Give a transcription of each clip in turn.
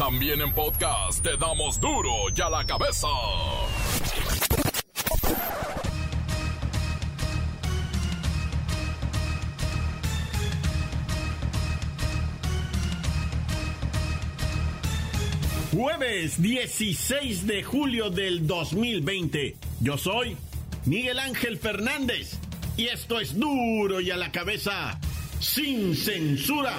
También en podcast te damos duro y a la cabeza. Jueves 16 de julio del 2020. Yo soy Miguel Ángel Fernández y esto es duro y a la cabeza sin censura.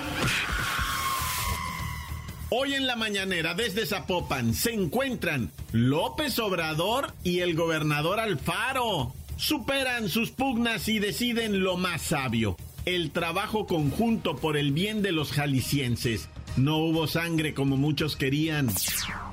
Hoy en la mañanera desde Zapopan se encuentran López Obrador y el gobernador Alfaro. Superan sus pugnas y deciden lo más sabio, el trabajo conjunto por el bien de los jaliscienses. No hubo sangre como muchos querían.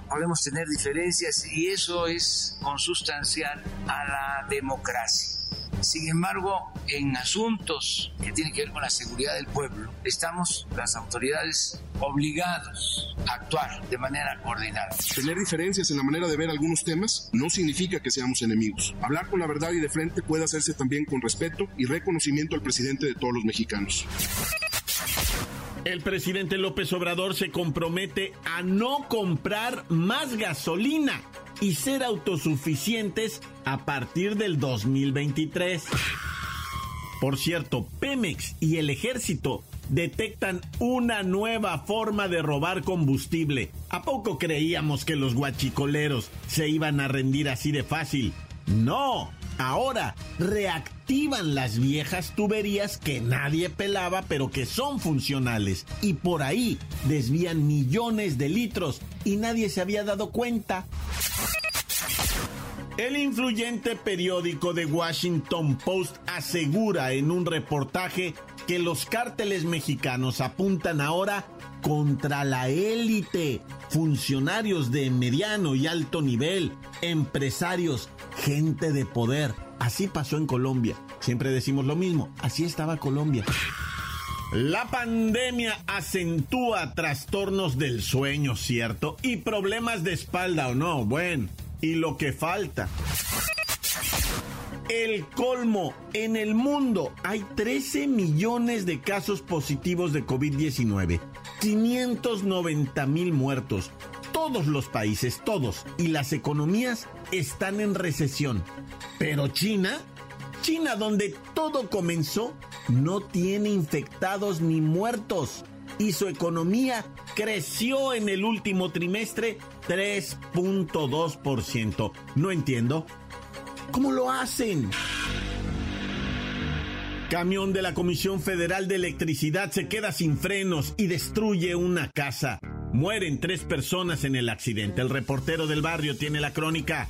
Podemos tener diferencias y eso es consustancial a la democracia sin embargo, en asuntos que tienen que ver con la seguridad del pueblo, estamos las autoridades obligados a actuar de manera coordinada. Tener diferencias en la manera de ver algunos temas no significa que seamos enemigos. Hablar con la verdad y de frente puede hacerse también con respeto y reconocimiento al presidente de todos los mexicanos. El presidente López Obrador se compromete a no comprar más gasolina y ser autosuficientes a partir del 2023. Por cierto, Pemex y el ejército detectan una nueva forma de robar combustible. ¿A poco creíamos que los guachicoleros se iban a rendir así de fácil? No, ahora reactivan las viejas tuberías que nadie pelaba pero que son funcionales y por ahí desvían millones de litros y nadie se había dado cuenta. El influyente periódico The Washington Post asegura en un reportaje que los cárteles mexicanos apuntan ahora contra la élite, funcionarios de mediano y alto nivel, empresarios, gente de poder. Así pasó en Colombia. Siempre decimos lo mismo, así estaba Colombia. La pandemia acentúa trastornos del sueño, ¿cierto? Y problemas de espalda o no. Bueno, y lo que falta. El colmo, en el mundo hay 13 millones de casos positivos de COVID-19, 590 mil muertos. Todos los países, todos, y las economías están en recesión. Pero China, China donde todo comenzó, no tiene infectados ni muertos y su economía creció en el último trimestre 3.2%. No entiendo. ¿Cómo lo hacen? Camión de la Comisión Federal de Electricidad se queda sin frenos y destruye una casa. Mueren tres personas en el accidente. El reportero del barrio tiene la crónica.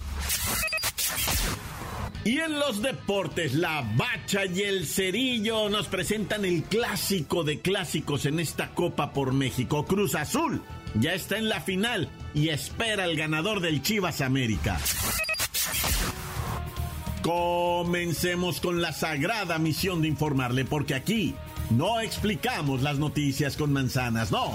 Y en los deportes, la bacha y el cerillo nos presentan el clásico de clásicos en esta Copa por México. Cruz Azul ya está en la final y espera el ganador del Chivas América. Comencemos con la sagrada misión de informarle, porque aquí no explicamos las noticias con manzanas, no.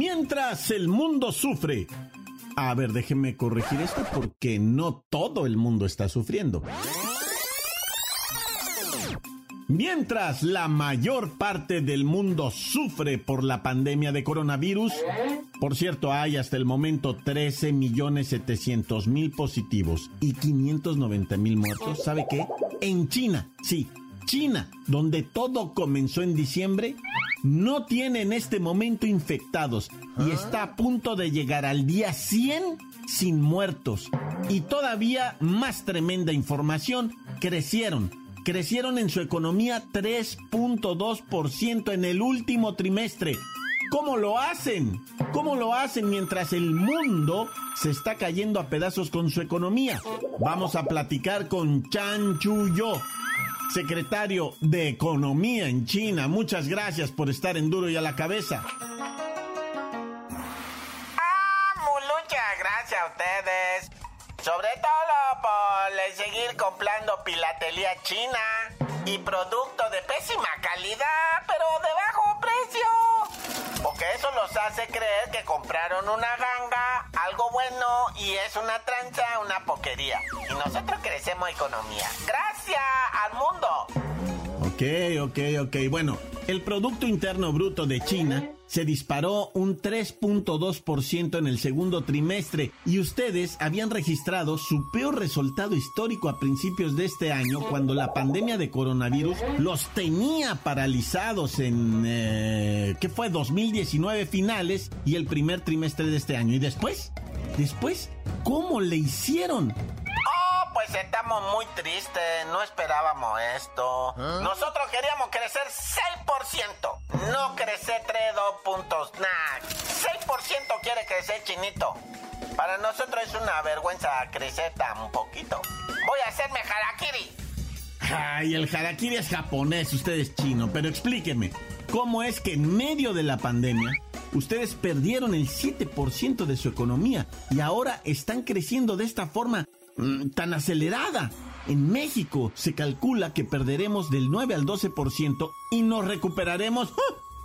Mientras el mundo sufre. A ver, déjenme corregir esto porque no todo el mundo está sufriendo. Mientras la mayor parte del mundo sufre por la pandemia de coronavirus, por cierto, hay hasta el momento 13 millones 700 mil positivos y 590 mil muertos. ¿Sabe qué? En China, sí, China, donde todo comenzó en diciembre, no tiene en este momento infectados y está a punto de llegar al día 100 sin muertos. Y todavía más tremenda información, crecieron. Crecieron en su economía 3.2% en el último trimestre. ¿Cómo lo hacen? ¿Cómo lo hacen mientras el mundo se está cayendo a pedazos con su economía? Vamos a platicar con Chan Chuyo secretario de Economía en China. Muchas gracias por estar en duro y a la cabeza. Ah, muchas gracias a ustedes. Sobre todo por seguir comprando pilatelía china y producto de pésima calidad, pero de bajo Porque eso los hace creer que compraron una ganga, algo bueno, y es una tranza, una poquería. Y nosotros crecemos economía. Gracias al mundo. Ok, ok, ok. Bueno, el Producto Interno Bruto de China se disparó un 3.2% en el segundo trimestre y ustedes habían registrado su peor resultado histórico a principios de este año cuando la pandemia de coronavirus los tenía paralizados en, eh, ¿qué fue? 2019 finales y el primer trimestre de este año. ¿Y después? Después, ¿cómo le hicieron? Pues estamos muy tristes, no esperábamos esto. Nosotros queríamos crecer 6%, no crecer 3, 2 puntos, nada. 6% quiere crecer chinito. Para nosotros es una vergüenza crecer tan poquito. Voy a hacerme harakiri. Ay, el harakiri es japonés, usted es chino, pero explíqueme, ¿cómo es que en medio de la pandemia ustedes perdieron el 7% de su economía y ahora están creciendo de esta forma tan acelerada. En México se calcula que perderemos del 9 al 12% y nos recuperaremos.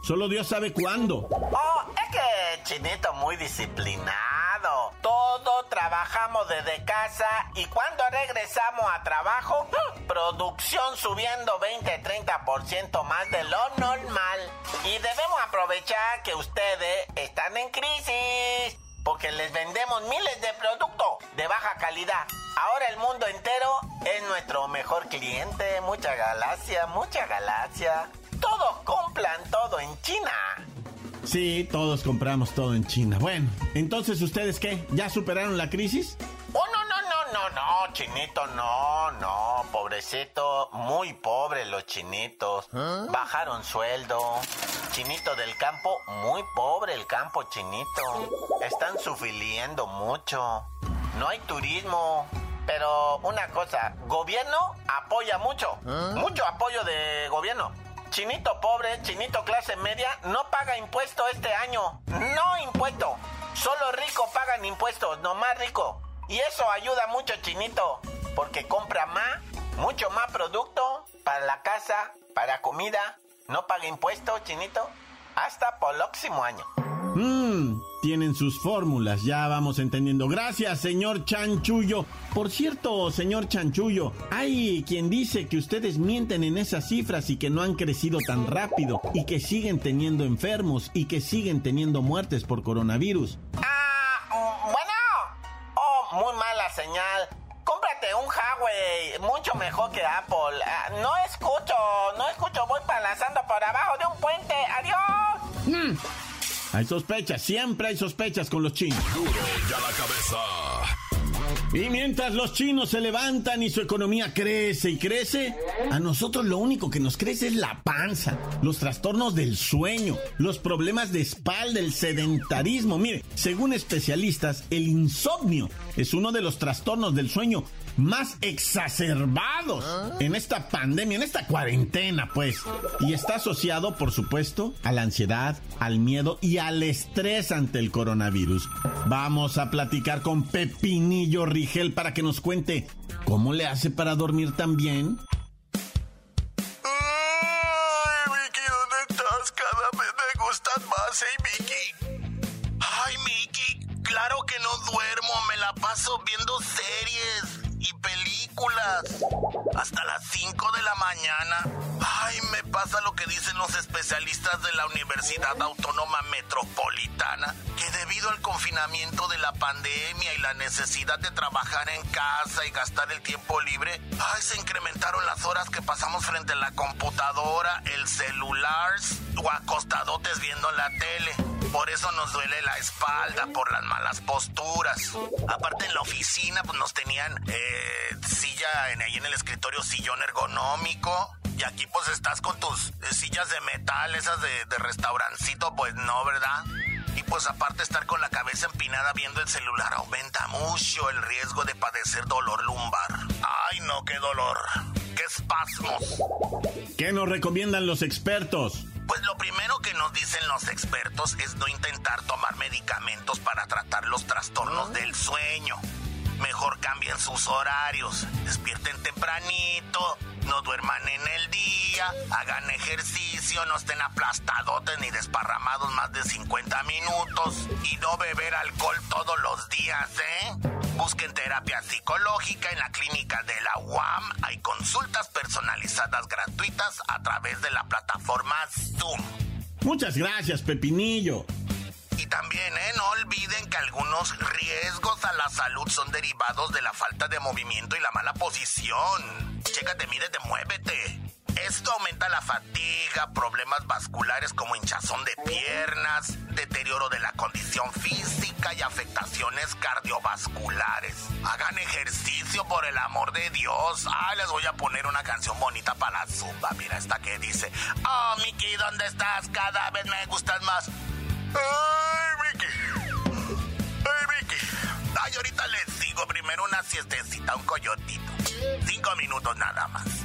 Solo Dios sabe cuándo. Oh, es que Chinito muy disciplinado. Todo trabajamos desde casa y cuando regresamos a trabajo, ¡uh! producción subiendo 20-30% más de lo normal. Y debemos aprovechar que ustedes están en crisis porque les vendemos miles de productos de baja calidad. Ahora el mundo entero es nuestro mejor cliente. Mucha galaxia, mucha galaxia. Todos compran todo en China. Sí, todos compramos todo en China. Bueno, entonces ustedes qué? ¿Ya superaron la crisis? Oh, no, no, chinito, no, no, pobrecito, muy pobre los chinitos. ¿Ah? Bajaron sueldo. Chinito del campo, muy pobre el campo chinito. Están sufriendo mucho. No hay turismo. Pero una cosa, gobierno apoya mucho. ¿Ah? Mucho apoyo de gobierno. Chinito pobre, chinito clase media, no paga impuesto este año. No impuesto. Solo rico pagan impuestos, no más rico. Y eso ayuda mucho, chinito, porque compra más, mucho más producto para la casa, para comida. No paga impuestos, chinito, hasta por el próximo año. Mmm, tienen sus fórmulas, ya vamos entendiendo. Gracias, señor Chanchullo. Por cierto, señor Chanchullo, hay quien dice que ustedes mienten en esas cifras y que no han crecido tan rápido y que siguen teniendo enfermos y que siguen teniendo muertes por coronavirus. Señal. Cómprate un Huawei, mucho mejor que Apple. Ah, no escucho, no escucho, voy balanzando por abajo de un puente. Adiós. Mm. Hay sospechas, siempre hay sospechas con los chinos. Duro ya la cabeza. Y mientras los chinos se levantan y su economía crece y crece, a nosotros lo único que nos crece es la panza, los trastornos del sueño, los problemas de espalda, el sedentarismo. Mire, según especialistas, el insomnio es uno de los trastornos del sueño más exacerbados en esta pandemia, en esta cuarentena, pues. Y está asociado, por supuesto, a la ansiedad, al miedo y al estrés ante el coronavirus. Vamos a platicar con Pepinillo Rigel para que nos cuente cómo le hace para dormir tan bien. Ay, Vicky, ¿dónde estás? Cada vez me gustas más, ¿eh, Vicky? Ay, Vicky, claro que no duermo, me la paso viendo series Hasta las 5 de la mañana. Ay, me pasa lo que dicen los especialistas de la Universidad Autónoma Metropolitana, que debido al confinamiento de la pandemia y la necesidad de trabajar en casa y gastar el tiempo libre, ay, se incrementaron las horas que pasamos frente a la computadora, el celular o acostadotes viendo la tele. Por eso nos duele la espalda, por las malas posturas. Aparte en la oficina, pues nos tenían eh, silla en, ahí en el escritorio, sillón ergonómico. Y aquí pues estás con tus eh, sillas de metal, esas de, de restaurancito, pues no, ¿verdad? Y pues aparte estar con la cabeza empinada viendo el celular aumenta mucho el riesgo de padecer dolor lumbar. Ay, no, qué dolor. Qué espasmos. ¿Qué nos recomiendan los expertos? Pues lo primero que nos dicen los expertos es no intentar tomar medicamentos para tratar los trastornos del sueño. Mejor cambien sus horarios, despierten tempranito, no duerman en el día, hagan ejercicio, no estén aplastadotes ni desparramados más de 50 minutos y no beber alcohol todos los días, ¿eh? Busquen terapia psicológica en la clínica de la UAM. Hay consultas personalizadas gratuitas a través de la plataforma Zoom. Muchas gracias, Pepinillo. Y también, ¿eh? No olviden que algunos riesgos a la salud son derivados de la falta de movimiento y la mala posición. Chécate, mírete, muévete. Esto aumenta la fatiga, problemas vasculares como hinchazón de piernas, deterioro de la condición física y afectaciones cardiovasculares. Hagan ejercicio por el amor de Dios. Ah, les voy a poner una canción bonita para la zumba. Mira esta que dice, oh Mickey, ¿dónde estás? Cada vez me gustas más. ¡Ay, Vicky! ¡Ay, Vicky! Ay, ahorita les sigo. Primero una siestecita, un coyotito. Cinco minutos nada más.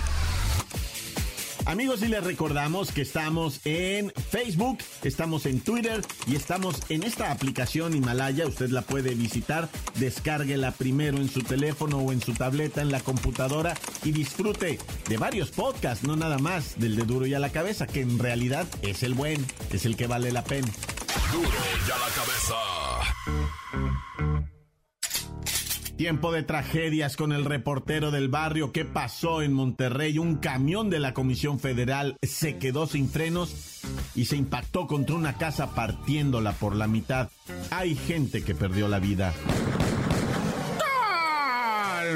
Amigos, y les recordamos que estamos en Facebook, estamos en Twitter y estamos en esta aplicación Himalaya. Usted la puede visitar, descárguela primero en su teléfono o en su tableta, en la computadora y disfrute de varios podcasts, no nada más del de Duro y a la cabeza, que en realidad es el buen, es el que vale la pena. Duro y a la cabeza. Tiempo de tragedias con el reportero del barrio. ¿Qué pasó en Monterrey? Un camión de la Comisión Federal se quedó sin frenos y se impactó contra una casa partiéndola por la mitad. Hay gente que perdió la vida.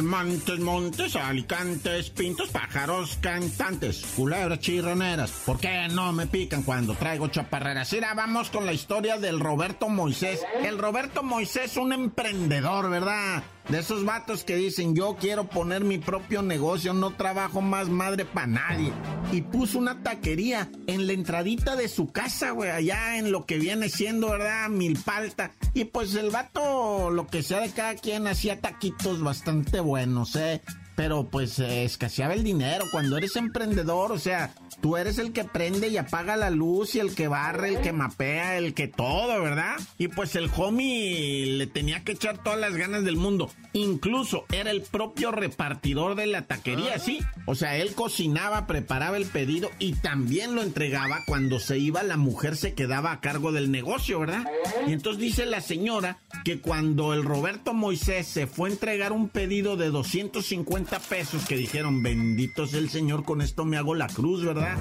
Montes, montes, alicantes, pintos, pájaros, cantantes, culebras chirroneras. ¿Por qué no me pican cuando traigo chaparreras? Mira, vamos con la historia del Roberto Moisés. El Roberto Moisés, un emprendedor, ¿verdad? De esos vatos que dicen, yo quiero poner mi propio negocio, no trabajo más madre para nadie. Y puso una taquería en la entradita de su casa, güey, allá en lo que viene siendo, ¿verdad? Milpalta. Y pues el vato, lo que sea de cada quien, hacía taquitos bastante buenos, ¿eh? Pero pues eh, escaseaba el dinero. Cuando eres emprendedor, o sea, tú eres el que prende y apaga la luz y el que barre, el que mapea, el que todo, ¿verdad? Y pues el homie le tenía que echar todas las ganas del mundo. Incluso era el propio repartidor de la taquería, sí. O sea, él cocinaba, preparaba el pedido y también lo entregaba. Cuando se iba, la mujer se quedaba a cargo del negocio, ¿verdad? Y entonces dice la señora que cuando el Roberto Moisés se fue a entregar un pedido de 250 pesos, que dijeron, bendito sea el Señor, con esto me hago la cruz, ¿verdad?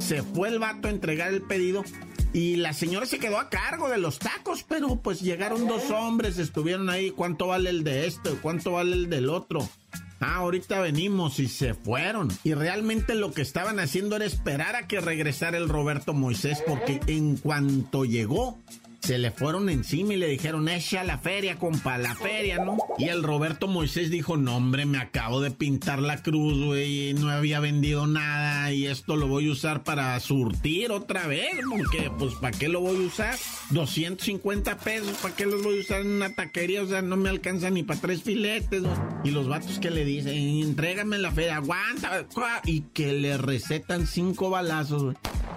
Se fue el vato a entregar el pedido y la señora se quedó a cargo de los tacos, pero pues llegaron dos hombres, estuvieron ahí, ¿cuánto vale el de esto? ¿Cuánto vale el del otro? Ah, ahorita venimos y se fueron. Y realmente lo que estaban haciendo era esperar a que regresara el Roberto Moisés, porque en cuanto llegó, se le fueron encima y le dijeron, echa la feria, compa, la feria, ¿no? Y el Roberto Moisés dijo, no, hombre, me acabo de pintar la cruz, güey, no había vendido nada y esto lo voy a usar para surtir otra vez, porque, pues, ¿para qué lo voy a usar? 250 pesos, ¿para qué los voy a usar en una taquería? O sea, no me alcanza ni para tres filetes, ¿no? Y los vatos que le dicen, entrégame la feria, aguanta, y que le recetan cinco balazos, güey.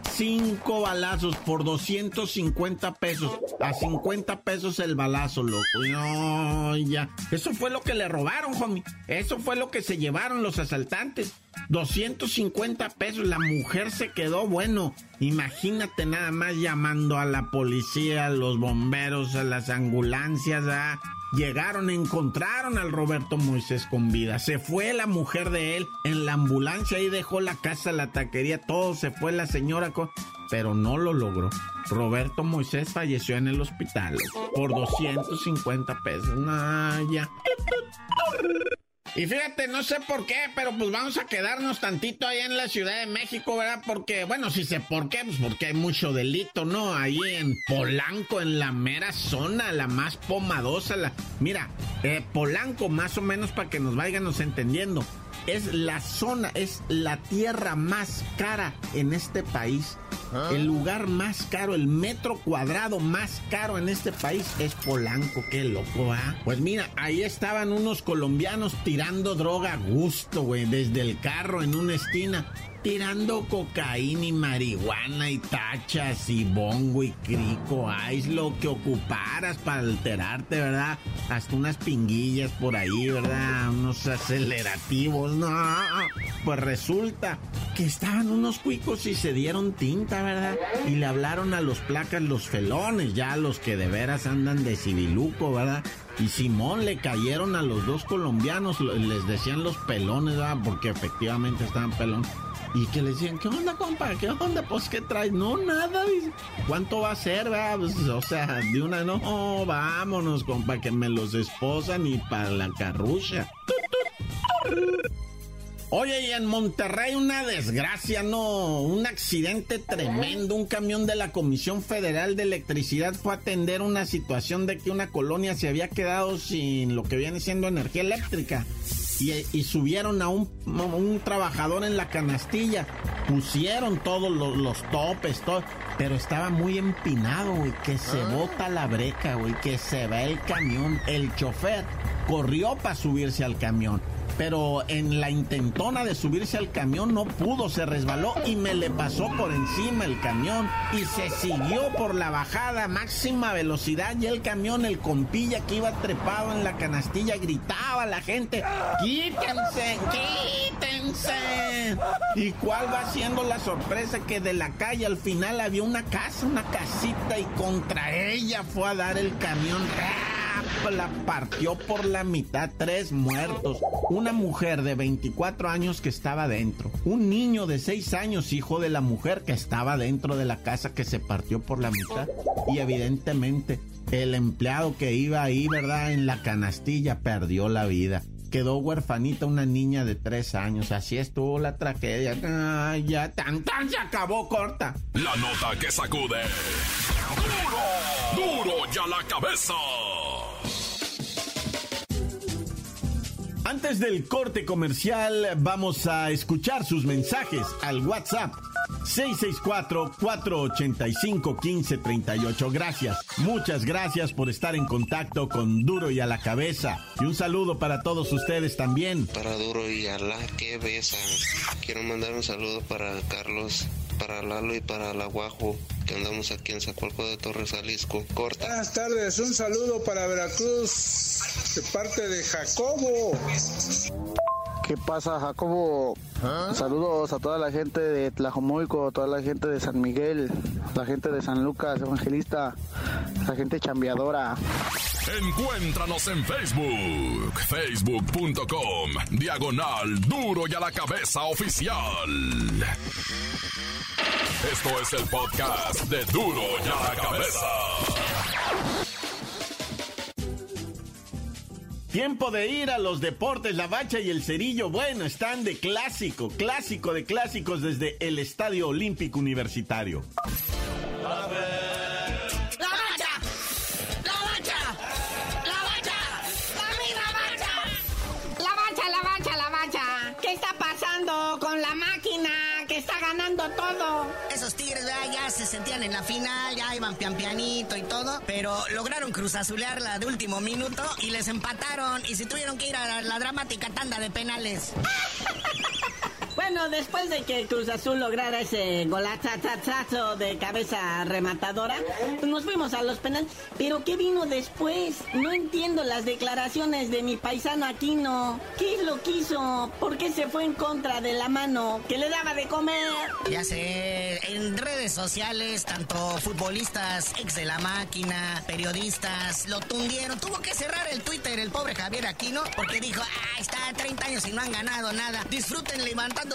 Cinco balazos por 250 pesos. A 50 pesos el balazo, loco. No, ya. Eso fue lo que le robaron, homie. Eso fue lo que se llevaron los asaltantes. 250 pesos. La mujer se quedó, bueno, imagínate nada más llamando a la policía, a los bomberos, a las ambulancias, a... Llegaron, encontraron al Roberto Moisés con vida. Se fue la mujer de él en la ambulancia y dejó la casa, la taquería, todo. Se fue la señora, con... pero no lo logró. Roberto Moisés falleció en el hospital por 250 pesos. Nah. Y fíjate, no sé por qué, pero pues vamos a quedarnos tantito ahí en la Ciudad de México, ¿verdad? Porque, bueno, si sé por qué, pues porque hay mucho delito, ¿no? Ahí en Polanco, en la mera zona, la más pomadosa, la... Mira, eh, Polanco, más o menos para que nos vayamos entendiendo, es la zona, es la tierra más cara en este país. ¿Ah? El lugar más caro, el metro cuadrado más caro en este país es Polanco. Qué loco, ¿ah? Pues mira, ahí estaban unos colombianos tirando droga a gusto, güey, desde el carro en una esquina tirando cocaína y marihuana y tachas y bongo y crico, es lo que ocuparas para alterarte, ¿verdad? Hasta unas pinguillas por ahí, ¿verdad? Unos acelerativos, no. Pues resulta que estaban unos cuicos y se dieron tinta, ¿verdad? Y le hablaron a los placas los felones, ya los que de veras andan de civiluco, ¿verdad? Y Simón le cayeron a los dos colombianos, les decían los pelones, ¿verdad? Porque efectivamente estaban pelones y que le decían, ¿qué onda, compa? ¿Qué onda? Pues, ¿qué traes? No, nada. ¿Cuánto va a ser, pues, o sea, de una, no, vámonos, compa, que me los esposan y para la carrucha. Oye, y en Monterrey una desgracia, ¿no? Un accidente tremendo. Un camión de la Comisión Federal de Electricidad fue a atender una situación de que una colonia se había quedado sin lo que viene siendo energía eléctrica y, subieron a un, un, trabajador en la canastilla, pusieron todos los, topes, todo, pero estaba muy empinado, güey, que se ah. bota la breca, güey, que se ve el camión. El chofer corrió para subirse al camión pero en la intentona de subirse al camión no pudo, se resbaló y me le pasó por encima el camión y se siguió por la bajada máxima velocidad y el camión, el compilla que iba trepado en la canastilla gritaba a la gente, quítense, quítense. ¿Y cuál va siendo la sorpresa que de la calle al final había una casa, una casita y contra ella fue a dar el camión? La partió por la mitad, tres muertos. Una mujer de 24 años que estaba dentro. Un niño de 6 años, hijo de la mujer que estaba dentro de la casa que se partió por la mitad. Y evidentemente el empleado que iba ahí, ¿verdad? En la canastilla perdió la vida. Quedó huerfanita una niña de 3 años. Así estuvo la tragedia. ya tan tan se acabó corta. La nota que sacude. Duro, duro ya la cabeza. Antes del corte comercial, vamos a escuchar sus mensajes al WhatsApp 664-485-1538. Gracias, muchas gracias por estar en contacto con Duro y a la cabeza. Y un saludo para todos ustedes también. Para Duro y a la cabeza. Quiero mandar un saludo para Carlos, para Lalo y para la Guajo, que andamos aquí en Zacualco de Torres, Jalisco. Corta. Buenas tardes, un saludo para Veracruz de parte de Jacobo. ¿Qué pasa, Jacobo? Saludos a toda la gente de Tlajomulco, toda la gente de San Miguel, la gente de San Lucas, Evangelista, la gente chambeadora. Encuéntranos en Facebook, facebook.com, diagonal duro y a la cabeza oficial. Esto es el podcast de duro y a la cabeza. Tiempo de ir a los deportes, la bacha y el cerillo. Bueno, están de clásico, clásico de clásicos desde el Estadio Olímpico Universitario. ¡La todo? Esos tigres, ya se sentían en la final, ya iban pian pianito y todo, pero lograron cruzazulearla de último minuto y les empataron y se tuvieron que ir a la dramática tanda de penales. Bueno, después de que Cruz Azul lograra ese golazazazo de cabeza rematadora, nos fuimos a los penales. Pero ¿qué vino después? No entiendo las declaraciones de mi paisano Aquino. ¿Qué lo quiso? ¿Por qué se fue en contra de la mano que le daba de comer? Ya sé, en redes sociales, tanto futbolistas, ex de la máquina, periodistas, lo tundieron. Tuvo que cerrar el Twitter el pobre Javier Aquino porque dijo, ah, está 30 años y no han ganado nada. Disfruten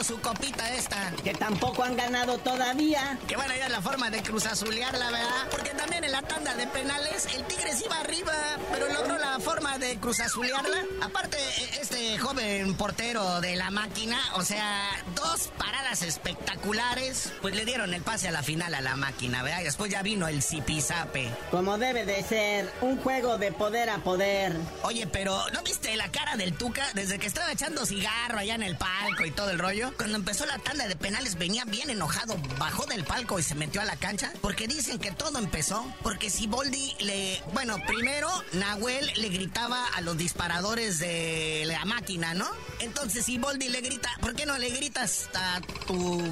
su copita esta. Que tampoco han ganado todavía. Que van a ir a la forma de cruzazulearla, ¿verdad? Porque también en la tanda de penales el Tigres iba arriba, pero logró la forma de cruzazulearla. Aparte, este este joven portero de la máquina, o sea, dos paradas espectaculares, pues le dieron el pase a la final a la máquina, ¿verdad? Y después ya vino el zipizape. Como debe de ser, un juego de poder a poder. Oye, pero ¿no viste la cara del Tuca desde que estaba echando cigarro allá en el palco y todo el rollo? Cuando empezó la tanda de penales venía bien enojado, bajó del palco y se metió a la cancha, porque dicen que todo empezó, porque si Boldi le... Bueno, primero Nahuel le gritaba a los disparadores de la máquina, ¿no? Entonces si Boldi le grita, ¿por qué no le gritas a tu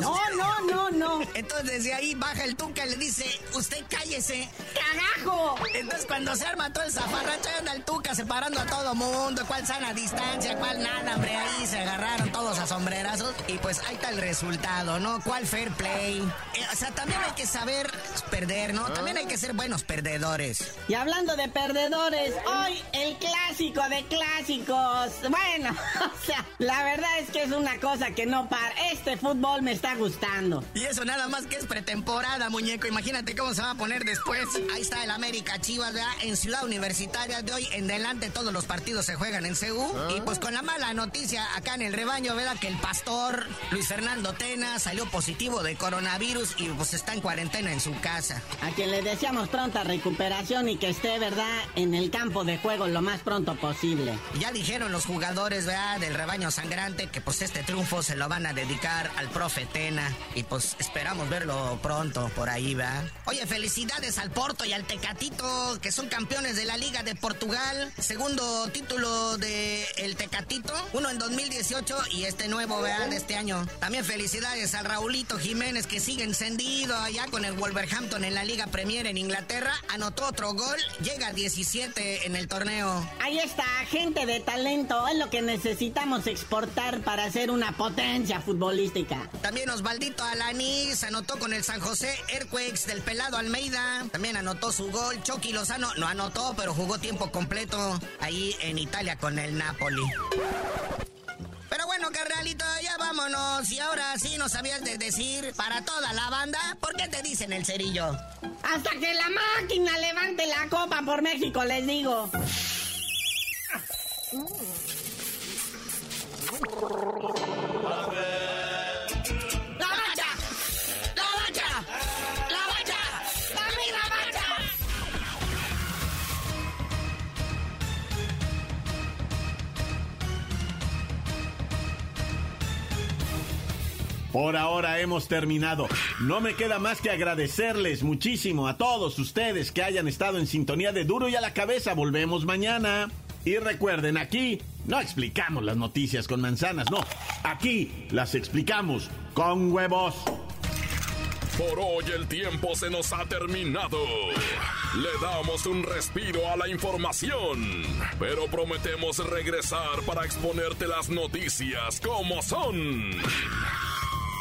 no, no, no, no. Entonces de ahí baja el Tuca y le dice, usted cállese. ¡Carajo! Entonces cuando se arma todo el zafarracho anda el Tuca separando a todo mundo, cuál sana distancia, cuál nada, hombre, ahí se agarraron todos a sombrerazos y pues ahí está el resultado, ¿no? ¿Cuál fair play? Eh, o sea, también hay que saber perder, ¿no? También hay que ser buenos perdedores. Y hablando de perdedores, hoy el clásico de clásicos. Bueno, o sea, la verdad es que es una cosa que no para. Este fútbol me está gustando. Y eso nada más que es pretemporada, muñeco. Imagínate cómo se va a poner después. Ahí está el América Chivas, ¿verdad? En Ciudad Universitaria de hoy en adelante todos los partidos se juegan en CEU. Y pues con la mala noticia acá en el rebaño, ¿verdad? Que el pastor Luis Fernando Tena salió positivo de coronavirus y pues está en cuarentena en su casa. A quien le deseamos pronta recuperación y que esté, ¿verdad? En el campo de juego lo más pronto posible. Ya dijeron los jugadores, ¿verdad? Del rebaño sangrante que pues este triunfo se lo van a dedicar al profe y pues esperamos verlo pronto por ahí, ¿va? Oye, felicidades al Porto y al Tecatito, que son campeones de la Liga de Portugal. Segundo título de el Tecatito, uno en 2018 y este nuevo, ¿verdad? De este año. También felicidades al Raulito Jiménez, que sigue encendido allá con el Wolverhampton en la Liga Premier en Inglaterra. Anotó otro gol, llega a 17 en el torneo. Ahí está, gente de talento, es lo que necesitamos exportar para ser una potencia futbolística. También Osvaldito Alanis anotó con el San José Earthquakes del pelado Almeida. También anotó su gol. Chucky Lozano no anotó, pero jugó tiempo completo ahí en Italia con el Napoli. Pero bueno, carnalito, ya vámonos. Y ahora sí nos sabías de decir para toda la banda, ¿por qué te dicen el cerillo? Hasta que la máquina levante la copa por México, les digo. Por ahora hemos terminado. No me queda más que agradecerles muchísimo a todos ustedes que hayan estado en sintonía de duro y a la cabeza. Volvemos mañana. Y recuerden, aquí no explicamos las noticias con manzanas, no. Aquí las explicamos con huevos. Por hoy el tiempo se nos ha terminado. Le damos un respiro a la información, pero prometemos regresar para exponerte las noticias como son.